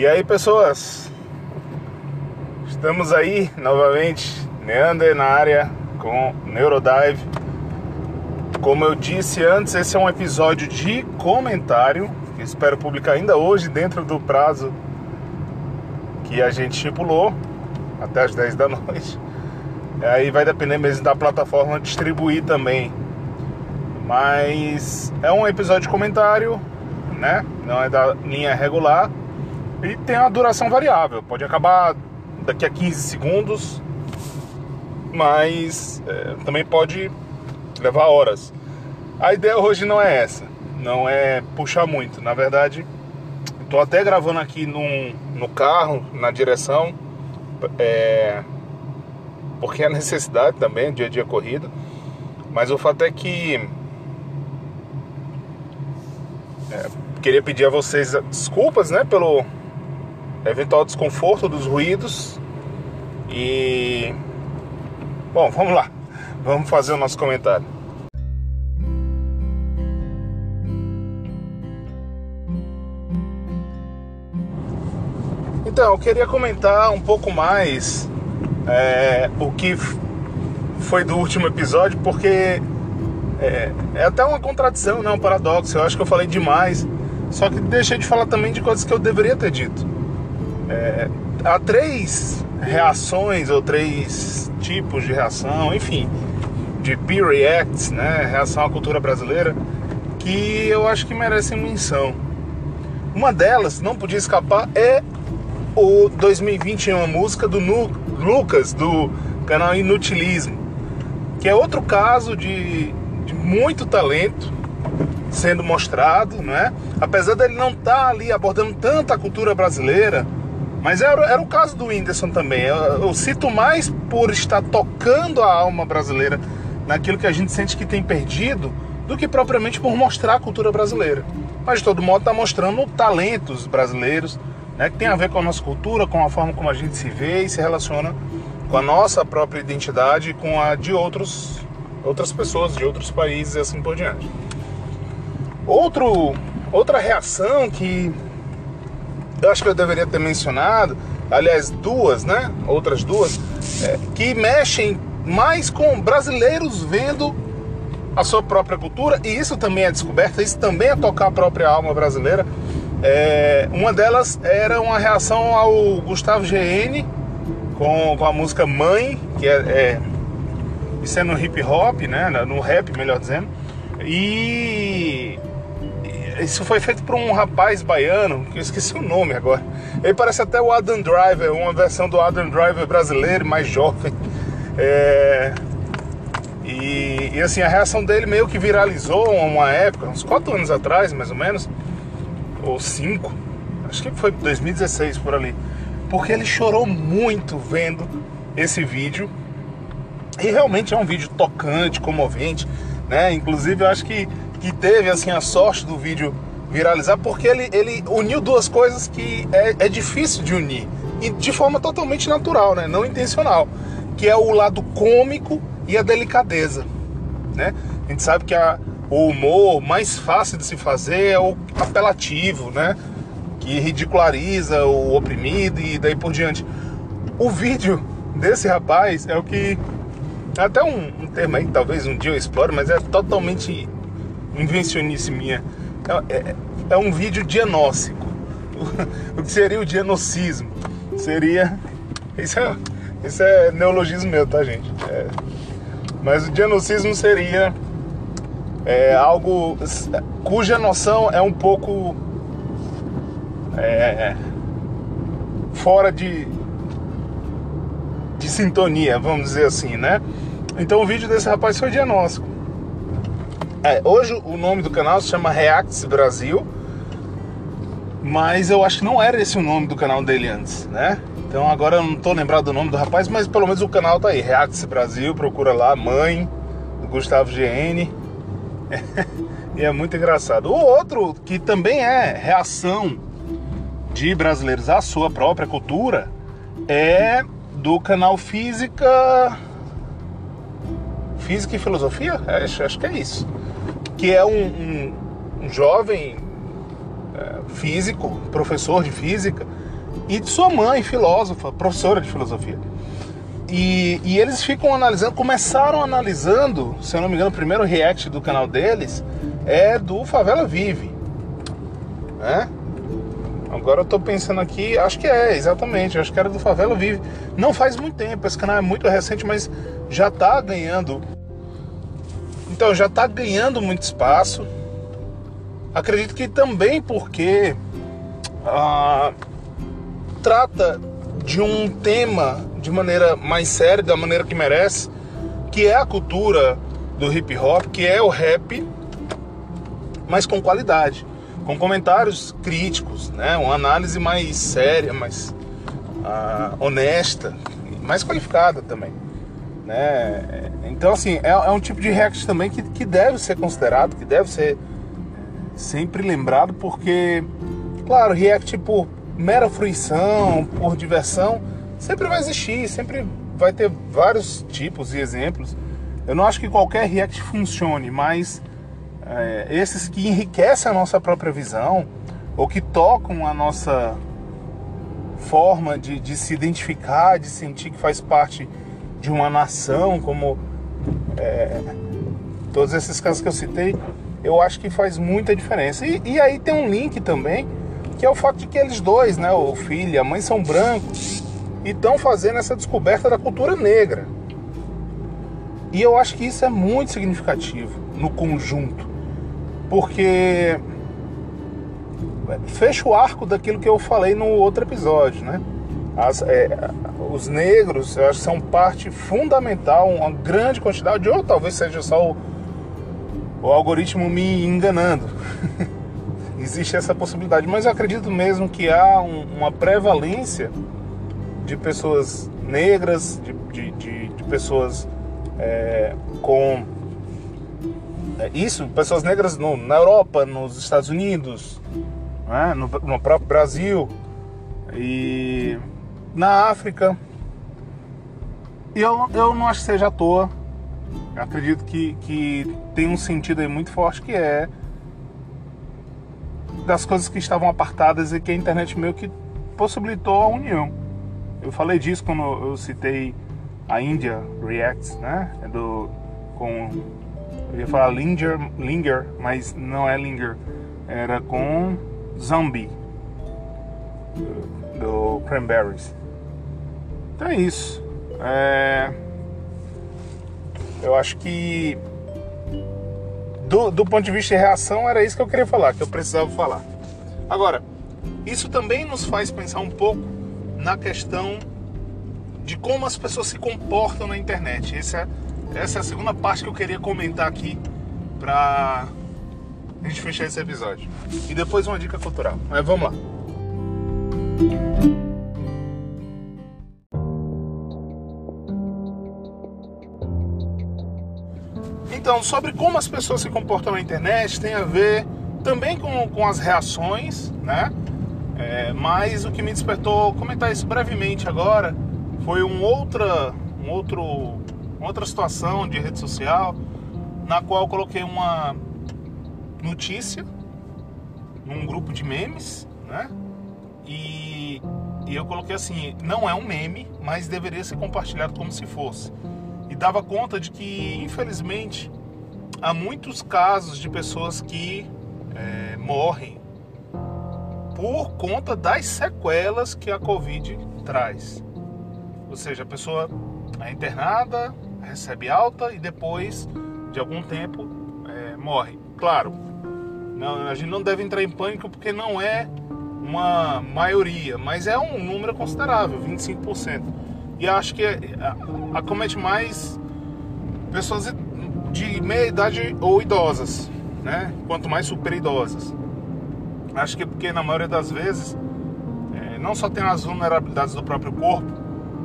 E aí, pessoas? Estamos aí novamente, Neander na área com Neurodive. Como eu disse antes, esse é um episódio de comentário. Que espero publicar ainda hoje, dentro do prazo que a gente estipulou, até as 10 da noite. Aí vai depender mesmo da plataforma distribuir também. Mas é um episódio de comentário, né? Não é da linha regular. E tem uma duração variável, pode acabar daqui a 15 segundos, mas é, também pode levar horas. A ideia hoje não é essa, não é puxar muito. Na verdade, estou até gravando aqui num, no carro, na direção, é, porque é necessidade também, dia a dia corrido. Mas o fato é que é, queria pedir a vocês desculpas, né, pelo eventual desconforto dos ruídos. E. Bom, vamos lá. Vamos fazer o nosso comentário. Então, eu queria comentar um pouco mais é, o que foi do último episódio, porque é, é, até uma contradição, né? um paradoxo. Eu acho que eu falei demais, só que deixei de falar também de coisas que eu deveria ter dito. É, há três reações ou três tipos de reação, enfim, de peer reacts, né, reação à cultura brasileira, que eu acho que merecem menção. Uma delas, não podia escapar, é o 2020 uma música do nu Lucas, do canal Inutilismo, que é outro caso de, de muito talento sendo mostrado, né? Apesar dele não estar tá ali abordando tanta cultura brasileira, mas era, era o caso do Whindersson também. Eu, eu cito mais por estar tocando a alma brasileira naquilo que a gente sente que tem perdido do que propriamente por mostrar a cultura brasileira. Mas de todo modo está mostrando talentos brasileiros, né, que tem a ver com a nossa cultura, com a forma como a gente se vê e se relaciona com a nossa própria identidade e com a de outros, outras pessoas, de outros países e assim por diante. Outro, outra reação que eu acho que eu deveria ter mencionado, aliás, duas, né? Outras duas, é, que mexem mais com brasileiros vendo a sua própria cultura, e isso também é descoberta, isso também é tocar a própria alma brasileira. É, uma delas era uma reação ao Gustavo GN com, com a música Mãe, que é, é isso é no hip hop, né? No rap, melhor dizendo. E isso foi feito por um rapaz baiano, que eu esqueci o nome agora. Ele parece até o Adam Driver, uma versão do Adam Driver brasileiro, mais jovem. É... E, e, assim, a reação dele meio que viralizou uma época, uns 4 anos atrás, mais ou menos, ou 5, acho que foi 2016 por ali. Porque ele chorou muito vendo esse vídeo. E realmente é um vídeo tocante, comovente, né? Inclusive eu acho que que teve assim a sorte do vídeo viralizar porque ele, ele uniu duas coisas que é, é difícil de unir e de forma totalmente natural, né? não intencional, que é o lado cômico e a delicadeza, né? A gente sabe que a, o humor mais fácil de se fazer é o apelativo, né? Que ridiculariza o oprimido e daí por diante. O vídeo desse rapaz é o que até um, um aí, talvez um dia eu explore, mas é totalmente invencionice minha. É, é, é um vídeo diagnóstico. O que seria o diagnosticismo? Seria. Isso é, isso é neologismo meu, tá, gente? É, mas o diagnosticismo seria é, algo cuja noção é um pouco é, fora de, de sintonia, vamos dizer assim, né? Então o vídeo desse rapaz foi diagnóstico. É, hoje o nome do canal se chama Reacts Brasil, mas eu acho que não era esse o nome do canal dele antes, né? Então agora eu não tô lembrado do nome do rapaz, mas pelo menos o canal tá aí, Reacts Brasil, procura lá, mãe do Gustavo GN. e é muito engraçado. O outro que também é reação de brasileiros à sua própria cultura é do canal Física Física e Filosofia? Acho, acho que é isso que é um, um, um jovem é, físico, professor de física, e de sua mãe, filósofa, professora de filosofia. E, e, eles ficam analisando, começaram analisando, se eu não me engano, o primeiro react do canal deles é do Favela Vive. Né? Agora eu tô pensando aqui, acho que é, exatamente, acho que era do Favela Vive. Não faz muito tempo, esse canal é muito recente, mas já tá ganhando. Então, já tá ganhando muito espaço. Acredito que também porque ah, trata de um tema de maneira mais séria, da maneira que merece, que é a cultura do hip hop, que é o rap, mas com qualidade, com comentários críticos, né? uma análise mais séria, mais uh, honesta, mais qualificada também. Né? Então, assim, é, é, um tipo de react também que, que deve ser considerado, que deve ser sempre lembrado, porque, claro, react por mera fruição, por diversão, sempre vai existir, sempre vai ter vários tipos e exemplos. Eu não acho que qualquer react funcione, mas é, esses que enriquecem a nossa própria visão ou que tocam a nossa forma de, de se identificar, de sentir que faz parte de uma nação, como é, todos esses casos que eu citei, eu acho que faz muita diferença. E, e aí tem um link também que é o fato de que eles dois, né, o filho e a mãe, são brancos e estão fazendo essa descoberta da cultura negra. E eu acho que isso é muito significativo no conjunto, porque fecha o arco daquilo que eu falei no outro episódio, né? As, é, os negros, eu acho que são parte fundamental, uma grande quantidade, ou talvez seja só o, o algoritmo me enganando. existe essa possibilidade, mas eu acredito mesmo que há um, uma prevalência de pessoas negras, de, de, de, de pessoas é, com é, isso, pessoas negras no, na Europa, nos Estados Unidos, né, no, no próprio Brasil e na África. E eu, eu não acho que seja à toa. Eu acredito que, que tem um sentido aí muito forte que é das coisas que estavam apartadas e que a internet meio que possibilitou a união. Eu falei disso quando eu citei a India Reacts, né? É do com eu ia falar Linger, Linger, mas não é Linger. Era com do Cranberries. Então é isso. É... Eu acho que do, do ponto de vista de reação, era isso que eu queria falar, que eu precisava falar. Agora, isso também nos faz pensar um pouco na questão de como as pessoas se comportam na internet. Essa é, essa é a segunda parte que eu queria comentar aqui para a gente fechar esse episódio. E depois uma dica cultural. Mas vamos lá. Então, sobre como as pessoas se comportam na internet tem a ver também com, com as reações, né? É, mas o que me despertou comentar isso brevemente agora foi um outra, um outro, outra situação de rede social na qual coloquei uma notícia num grupo de memes, né? E, e eu coloquei assim, não é um meme, mas deveria ser compartilhado como se fosse e dava conta de que, infelizmente, há muitos casos de pessoas que é, morrem por conta das sequelas que a Covid traz. Ou seja, a pessoa é internada, recebe alta e depois de algum tempo é, morre. Claro, não, a gente não deve entrar em pânico porque não é uma maioria, mas é um número considerável, 25%. E acho que acomete mais pessoas de meia idade ou idosas, né? Quanto mais super idosas. Acho que é porque na maioria das vezes é, não só tem as vulnerabilidades do próprio corpo,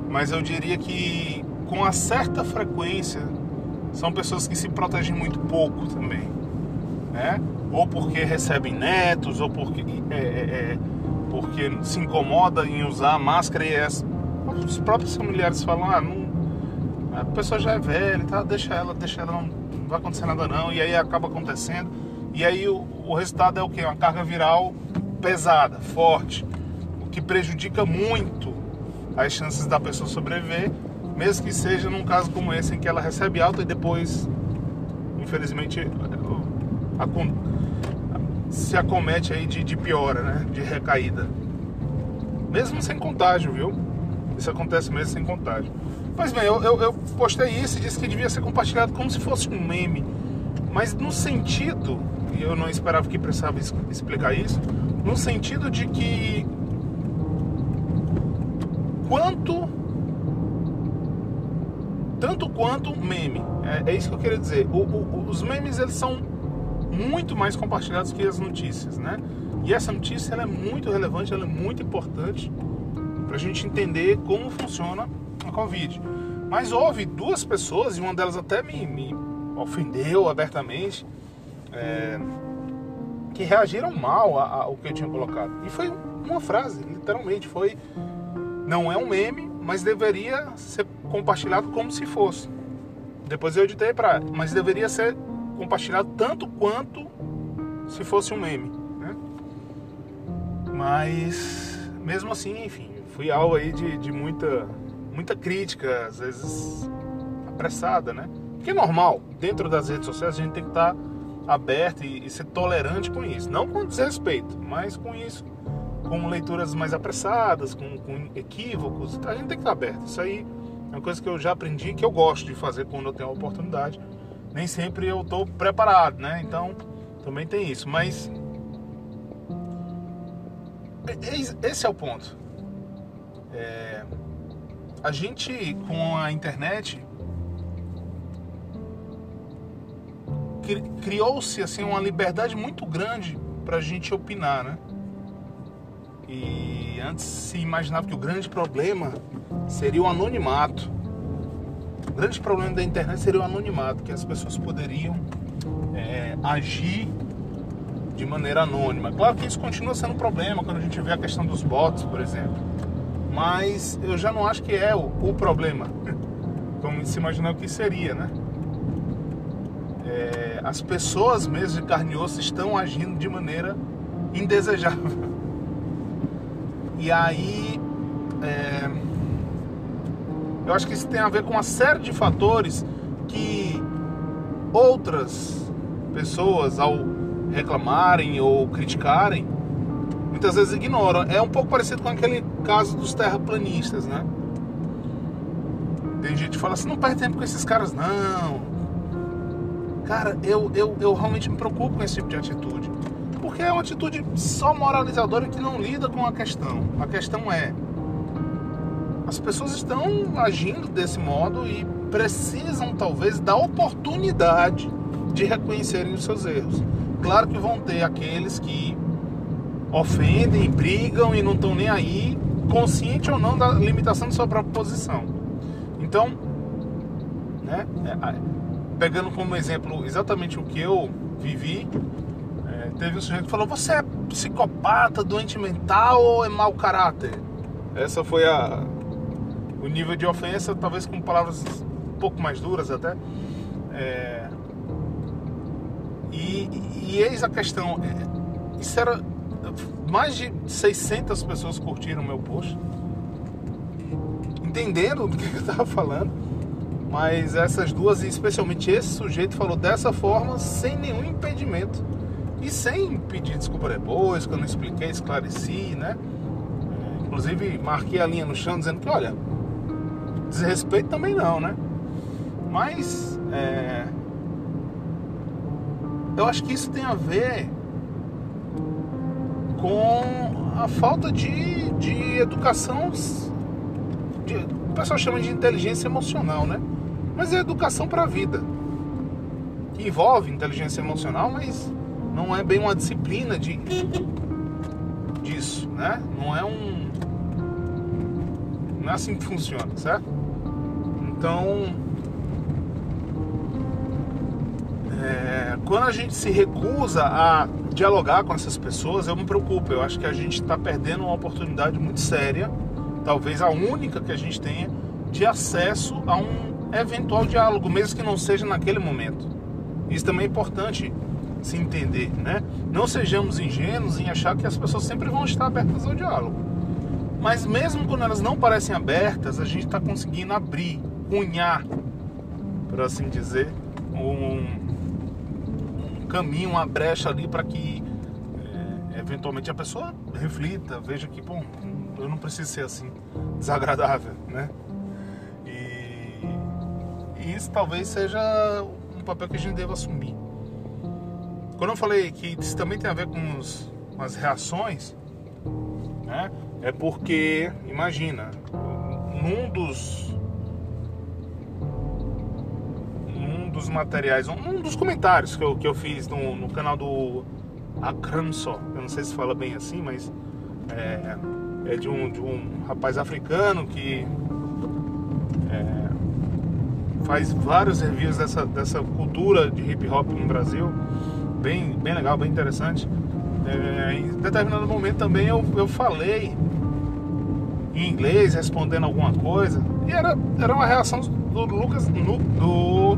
mas eu diria que com uma certa frequência são pessoas que se protegem muito pouco também, né? Ou porque recebem netos, ou porque, é, é, é porque se incomoda em usar máscara e as, os próprios familiares falam, ah, não, a pessoa já é velha, tá? deixa ela, deixa ela, não, não vai acontecer nada não, e aí acaba acontecendo. E aí o, o resultado é o que? Uma carga viral pesada, forte. O que prejudica muito as chances da pessoa sobreviver, mesmo que seja num caso como esse em que ela recebe alta e depois, infelizmente, se acomete aí de, de piora, né? De recaída. Mesmo sem contágio, viu? Isso acontece mesmo sem contágio. Pois bem, eu, eu, eu postei isso e disse que devia ser compartilhado como se fosse um meme. Mas no sentido, e eu não esperava que precisava explicar isso, no sentido de que quanto tanto quanto meme. É, é isso que eu queria dizer. O, o, os memes eles são muito mais compartilhados que as notícias né? E essa notícia ela é muito relevante ela é muito importante para a gente entender como funciona a covid mas houve duas pessoas e uma delas até me, me ofendeu abertamente é, que reagiram mal ao que eu tinha colocado e foi uma frase literalmente foi não é um meme, mas deveria ser compartilhado como se fosse. Depois eu editei para, mas deveria ser compartilhado tanto quanto se fosse um meme, né? Mas mesmo assim, enfim, fui alvo aí de, de muita muita crítica, às vezes apressada, né? Que é normal, dentro das redes sociais a gente tem que estar aberto e, e ser tolerante com isso, não com desrespeito, mas com isso com leituras mais apressadas, com, com, equívocos. A gente tem que estar aberto. Isso aí é uma coisa que eu já aprendi, que eu gosto de fazer quando eu tenho a oportunidade. Nem sempre eu estou preparado, né? Então, também tem isso. Mas esse é o ponto. É, a gente, com a internet, criou-se assim uma liberdade muito grande para a gente opinar, né? E antes se imaginava que o grande problema seria o anonimato. O grande problema da internet seria o anonimato, que as pessoas poderiam é, agir de maneira anônima. Claro que isso continua sendo um problema quando a gente vê a questão dos bots, por exemplo. Mas eu já não acho que é o, o problema, como se imaginava que seria, né? É, as pessoas mesmo de carne e osso estão agindo de maneira indesejável. E aí, é, eu acho que isso tem a ver com uma série de fatores que outras pessoas, ao reclamarem ou criticarem, muitas vezes ignoram. É um pouco parecido com aquele caso dos terraplanistas, né? Tem gente que fala assim, não perde tempo com esses caras, não. Cara, eu, eu, eu realmente me preocupo com esse tipo de atitude porque é uma atitude só moralizadora que não lida com a questão. A questão é: as pessoas estão agindo desse modo e precisam, talvez, da oportunidade de reconhecerem os seus erros. Claro que vão ter aqueles que ofendem, brigam e não estão nem aí, consciente ou não da limitação de sua própria posição. Então, né, é, pegando como exemplo exatamente o que eu vivi, teve um sujeito que falou: Você é psicopata, doente mental ou é mau caráter? Essa foi a o nível de ofensa, talvez com palavras um pouco mais duras até. É, e, e eis a questão: é, isso era. Mais de 600 pessoas curtiram meu post, entendendo do que eu estava falando. Mas essas duas, e especialmente esse sujeito, falou dessa forma, sem nenhum impedimento e sem pedir desculpa depois, que eu não expliquei, esclareci, né? Inclusive marquei a linha no chão dizendo que, olha, desrespeito também não, né? Mas é, eu acho que isso tem a ver com a falta de, de educação. De, o pessoal chama de inteligência emocional, né? Mas é educação para a vida. Envolve inteligência emocional, mas não é bem uma disciplina de disso, né? Não é um não é assim que funciona, certo? Então, é, quando a gente se recusa a dialogar com essas pessoas, eu me preocupo. Eu acho que a gente está perdendo uma oportunidade muito séria, talvez a única que a gente tenha, de acesso a um eventual diálogo, mesmo que não seja naquele momento. Isso também é importante se entender, né? Não sejamos ingênuos em achar que as pessoas sempre vão estar abertas ao diálogo. Mas mesmo quando elas não parecem abertas, a gente está conseguindo abrir, cunhar, por assim dizer, um, caminho, uma brecha ali para que é, eventualmente a pessoa reflita, veja que, bom, eu não preciso ser assim desagradável, né? E, e isso talvez seja um papel que a gente deva assumir. Quando eu falei que isso também tem a ver com, os, com as reações, né? É porque, imagina, num dos dos materiais, um dos comentários que eu, que eu fiz no, no canal do Akramso, eu não sei se fala bem assim, mas é, é de, um, de um rapaz africano que é, faz vários reviews dessa, dessa cultura de hip hop no Brasil, bem, bem legal, bem interessante. É, em determinado momento também eu, eu falei em inglês, respondendo alguma coisa, e era, era uma reação do Lucas, do,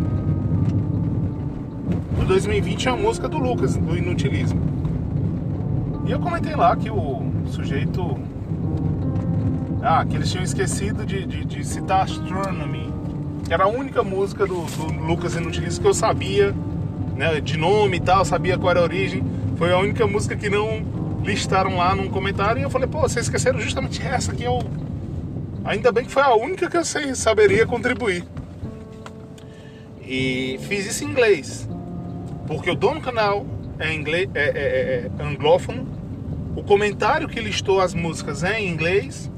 do 2020, a música do Lucas, do Inutilismo. E eu comentei lá que o sujeito. Ah, que eles tinham esquecido de, de, de citar Astronomy, que era a única música do, do Lucas Inutilismo que eu sabia, né, de nome e tal, sabia qual era a origem. Foi a única música que não listaram lá num comentário e eu falei, pô, vocês esqueceram justamente essa que eu. Ainda bem que foi a única que eu sei, saberia contribuir. E fiz isso em inglês. Porque o dono do canal é, inglês, é, é, é anglófono. O comentário que listou as músicas é em inglês.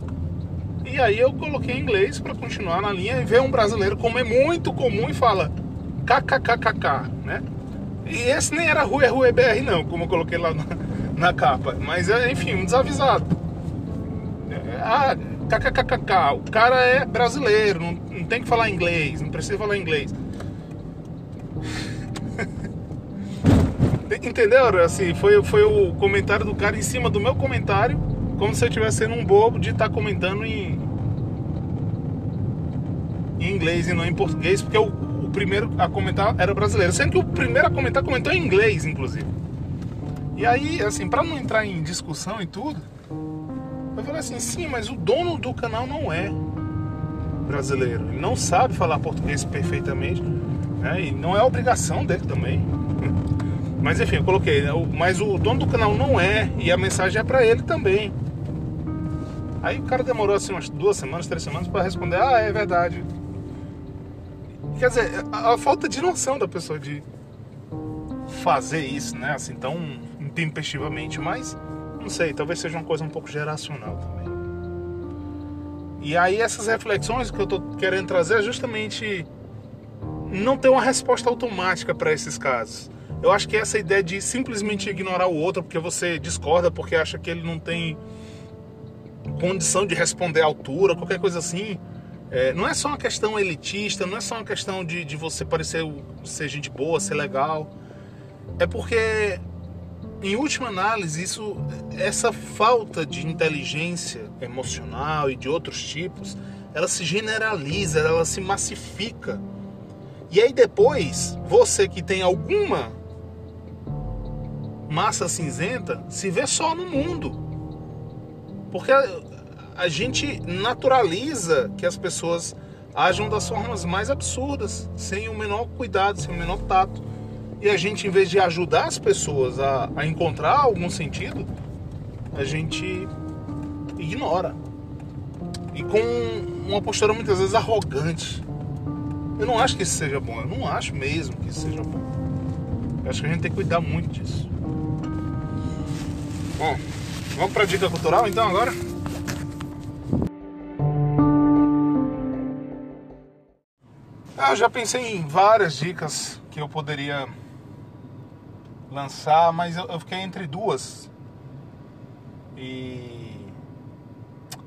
E aí eu coloquei em inglês para continuar na linha e ver um brasileiro, como é muito comum, e fala kkkk, né? E esse nem era Rue Rue BR não, como eu coloquei lá na, na capa. Mas é, enfim, um desavisado. Ah, kkkk, o cara é brasileiro, não, não tem que falar inglês, não precisa falar inglês. Entendeu? Assim, foi, foi o comentário do cara em cima do meu comentário, como se eu estivesse sendo um bobo de estar tá comentando em, em inglês e não em português, porque o, o primeiro a comentar era brasileiro, sendo que o primeiro a comentar comentou em inglês, inclusive. E aí, assim, para não entrar em discussão e tudo, eu falei assim, sim, mas o dono do canal não é brasileiro. Ele não sabe falar português perfeitamente, né? E não é obrigação dele também. Mas enfim, eu coloquei, né? mas o dono do canal não é, e a mensagem é para ele também. Aí o cara demorou assim umas duas semanas, três semanas para responder, ah, é verdade. Quer dizer, a, falta de noção da pessoa de fazer isso, né? Assim, tão intempestivamente, mas não sei, talvez seja uma coisa um pouco geracional também. E aí essas reflexões que eu tô querendo trazer é justamente não ter uma resposta automática para esses casos. Eu acho que essa ideia de simplesmente ignorar o outro porque você discorda, porque acha que ele não tem condição de responder à altura, qualquer coisa assim, é, não é só uma questão elitista, não é só uma questão de, de você parecer ser gente boa, ser legal. É porque em última análise, isso, essa falta de inteligência emocional e de outros tipos, ela se generaliza, ela se massifica. E aí depois, você que tem alguma massa cinzenta, se vê só no mundo. Porque a, a gente naturaliza que as pessoas ajam das formas mais absurdas, sem o menor cuidado, sem o menor tato e a gente, em vez de ajudar as pessoas a, a encontrar algum sentido, a gente ignora. E com uma postura muitas vezes arrogante. Eu não acho que isso seja bom, eu não acho mesmo que isso seja bom. Eu acho que a gente tem que cuidar muito disso. Bom, vamos para a dica cultural então agora? Ah, eu já pensei em várias dicas que eu poderia lançar, mas eu, fiquei entre duas. E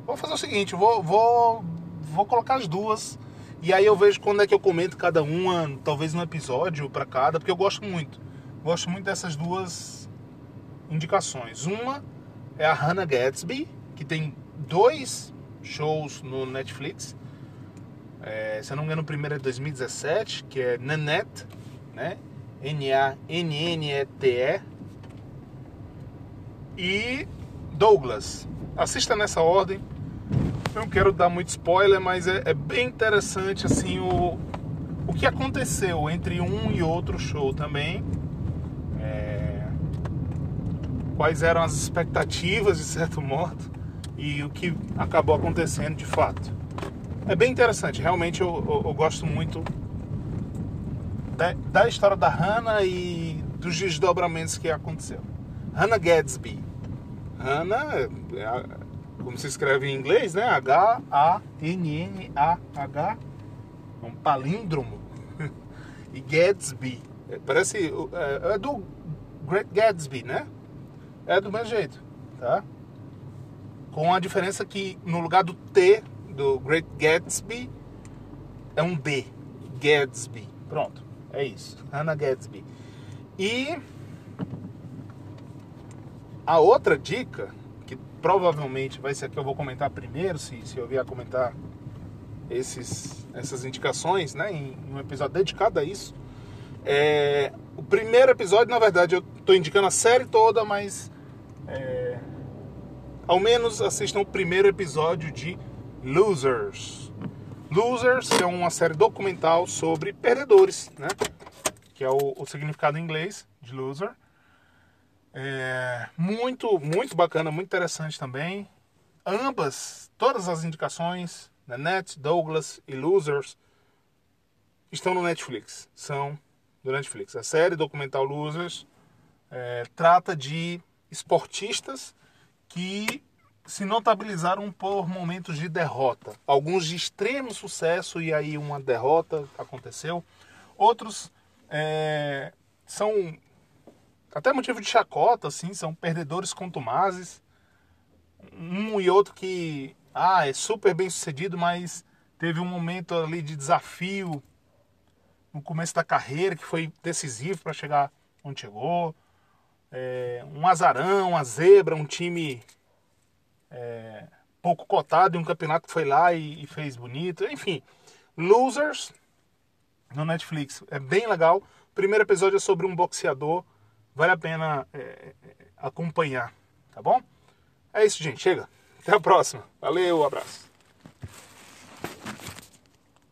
vou fazer o seguinte, vou, vou, vou colocar as duas e aí eu vejo quando é que eu comento cada uma, talvez um episódio para cada, porque eu gosto muito. Gosto muito dessas duas indicações. Uma é a Hannah Gatsby, que tem dois shows no Netflix. É, se eu não me engano, o primeiro é 2017, que é Nanette, né? N-A-N-N-E-T-E. E Douglas. Assista nessa ordem. Não quero dar muito spoiler, mas é, é bem interessante assim o, o que aconteceu entre um e outro show também. É, quais eram as expectativas, de certo modo, e o que acabou acontecendo de fato. É bem interessante, realmente eu, eu, eu gosto muito da, da, história da Hannah e dos desdobramentos que aconteceu. Hannah Gadsby. Hannah, é como se escreve em inglês, né? H-A-N-N-A-H. É um palíndromo. e Gadsby. Parece. É, é do Great Gatsby, né? É do mesmo jeito, tá? Com a diferença que no lugar do T do Great Gatsby é um B. Gatsby. Pronto, é isso. Hannah Gatsby. E a outra dica, que provavelmente vai ser a que eu vou comentar primeiro, se, se eu vier a comentar esses, essas indicações, né, em, em um episódio dedicado a isso, é, o primeiro episódio, na verdade, eu estou indicando a série toda, mas é, ao menos assistam o primeiro episódio de Losers. Losers é uma série documental sobre perdedores, né? Que é o, o significado em inglês de loser. É muito, muito bacana, muito interessante também. Ambas, todas as indicações, né, Net, Douglas e Losers, estão no Netflix. São do Netflix. A série documental Losers é, trata de esportistas que se notabilizaram por momentos de derrota. Alguns de extremo sucesso e aí uma derrota aconteceu. Outros é, são até motivo de chacota, assim, são perdedores contumazes. Um e outro que ah, é super bem sucedido, mas teve um momento ali de desafio no começo da carreira que foi decisivo para chegar onde chegou. É, um azarão, uma zebra, um time é, pouco cotado em um campeonato que foi lá e, e, fez bonito. Enfim, Losers no Netflix. É bem legal. O primeiro episódio é sobre um boxeador. Vale a pena é, é, acompanhar, tá bom? É isso, gente. Chega. Até a próxima. Valeu, abraço.